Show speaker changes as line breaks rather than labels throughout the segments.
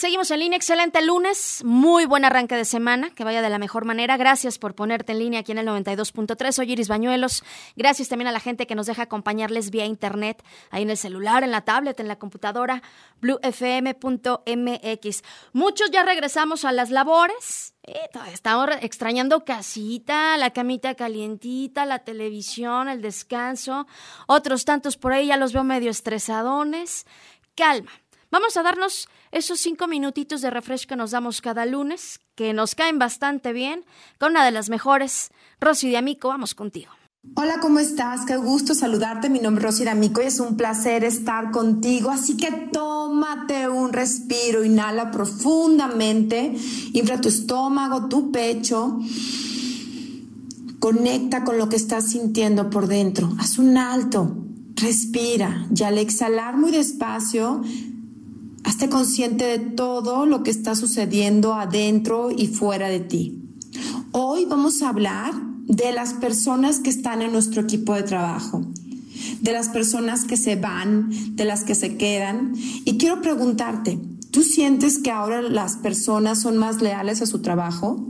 Seguimos en línea, excelente lunes, muy buen arranque de semana, que vaya de la mejor manera. Gracias por ponerte en línea aquí en el 92.3. Soy Iris Bañuelos. Gracias también a la gente que nos deja acompañarles vía internet, ahí en el celular, en la tablet, en la computadora, bluefm.mx. Muchos ya regresamos a las labores. Eh, estamos extrañando casita, la camita calientita, la televisión, el descanso. Otros tantos por ahí ya los veo medio estresadones. Calma. Vamos a darnos esos cinco minutitos de refresco que nos damos cada lunes, que nos caen bastante bien, con una de las mejores. Rosy de Amico, vamos contigo.
Hola, ¿cómo estás? Qué gusto saludarte. Mi nombre es Rosy D'Amico y es un placer estar contigo. Así que tómate un respiro, inhala profundamente, infla tu estómago, tu pecho. Conecta con lo que estás sintiendo por dentro. Haz un alto, respira y al exhalar muy despacio, Hazte consciente de todo lo que está sucediendo adentro y fuera de ti. Hoy vamos a hablar de las personas que están en nuestro equipo de trabajo, de las personas que se van, de las que se quedan. Y quiero preguntarte, ¿tú sientes que ahora las personas son más leales a su trabajo?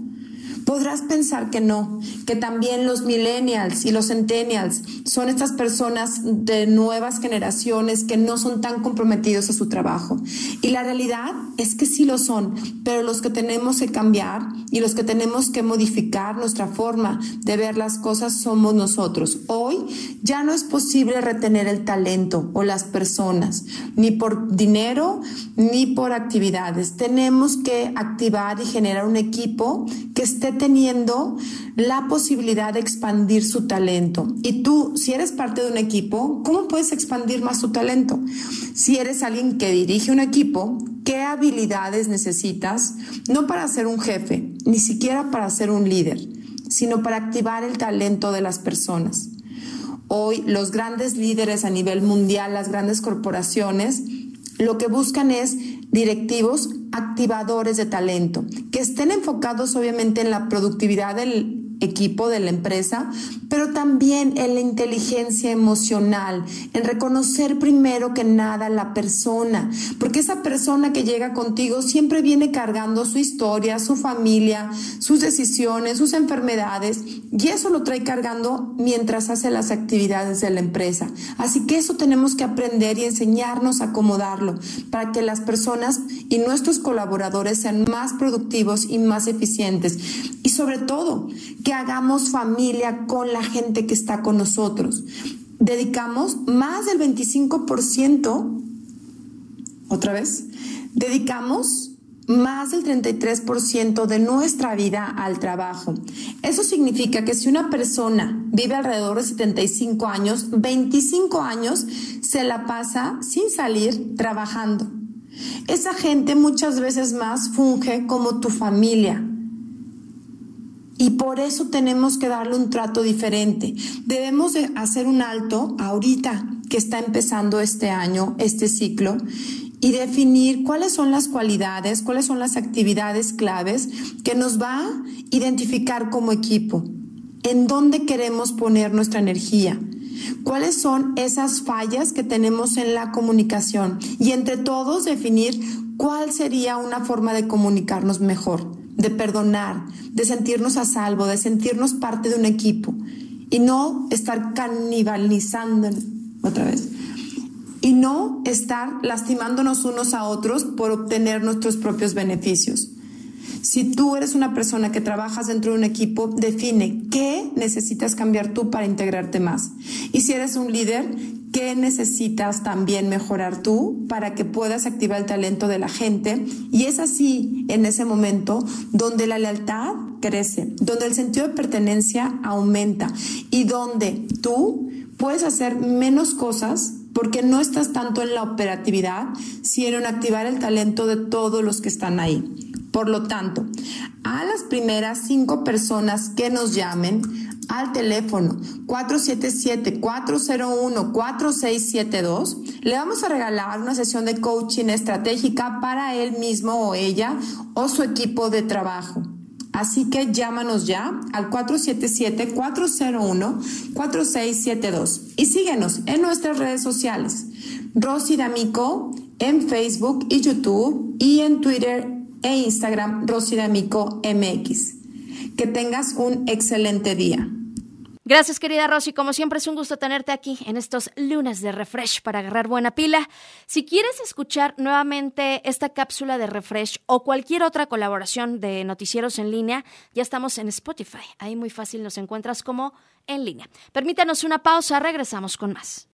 Podrás pensar que no, que también los millennials y los centennials son estas personas de nuevas generaciones que no son tan comprometidos a su trabajo. Y la realidad es que sí lo son, pero los que tenemos que cambiar y los que tenemos que modificar nuestra forma de ver las cosas somos nosotros. Hoy ya no es posible retener el talento o las personas, ni por dinero ni por actividades. Tenemos que activar y generar un equipo que esté teniendo la posibilidad de expandir su talento. Y tú, si eres parte de un equipo, ¿cómo puedes expandir más tu talento? Si eres alguien que dirige un equipo, ¿qué habilidades necesitas? No para ser un jefe, ni siquiera para ser un líder, sino para activar el talento de las personas. Hoy los grandes líderes a nivel mundial, las grandes corporaciones, lo que buscan es directivos activadores de talento, que estén enfocados obviamente en la productividad del equipo de la empresa, pero también en la inteligencia emocional, en reconocer primero que nada la persona, porque esa persona que llega contigo siempre viene cargando su historia, su familia, sus decisiones, sus enfermedades, y eso lo trae cargando mientras hace las actividades de la empresa. Así que eso tenemos que aprender y enseñarnos a acomodarlo para que las personas y nuestros colaboradores sean más productivos y más eficientes. Y sobre todo, que hagamos familia con la gente que está con nosotros. Dedicamos más del 25%, otra vez, dedicamos más del 33% de nuestra vida al trabajo. Eso significa que si una persona vive alrededor de 75 años, 25 años se la pasa sin salir trabajando. Esa gente muchas veces más funge como tu familia, y por eso tenemos que darle un trato diferente. Debemos de hacer un alto ahorita que está empezando este año, este ciclo, y definir cuáles son las cualidades, cuáles son las actividades claves que nos va a identificar como equipo, en dónde queremos poner nuestra energía, cuáles son esas fallas que tenemos en la comunicación y entre todos definir cuál sería una forma de comunicarnos mejor de perdonar, de sentirnos a salvo, de sentirnos parte de un equipo y no estar canibalizando otra vez y no estar lastimándonos unos a otros por obtener nuestros propios beneficios. Si tú eres una persona que trabajas dentro de un equipo, define qué necesitas cambiar tú para integrarte más. Y si eres un líder, qué necesitas también mejorar tú para que puedas activar el talento de la gente. Y es así, en ese momento, donde la lealtad crece, donde el sentido de pertenencia aumenta y donde tú puedes hacer menos cosas porque no estás tanto en la operatividad, sino en activar el talento de todos los que están ahí. Por lo tanto, a las primeras cinco personas que nos llamen al teléfono 477-401-4672, le vamos a regalar una sesión de coaching estratégica para él mismo o ella o su equipo de trabajo. Así que llámanos ya al 477-401-4672 y síguenos en nuestras redes sociales. Rosy D'Amico en Facebook y YouTube y en Twitter e Instagram Rosy D'Amico MX. Que tengas un excelente día.
Gracias, querida Rosy. Como siempre, es un gusto tenerte aquí en estos lunes de refresh para agarrar buena pila. Si quieres escuchar nuevamente esta cápsula de refresh o cualquier otra colaboración de noticieros en línea, ya estamos en Spotify. Ahí muy fácil nos encuentras como en línea. Permítanos una pausa, regresamos con más.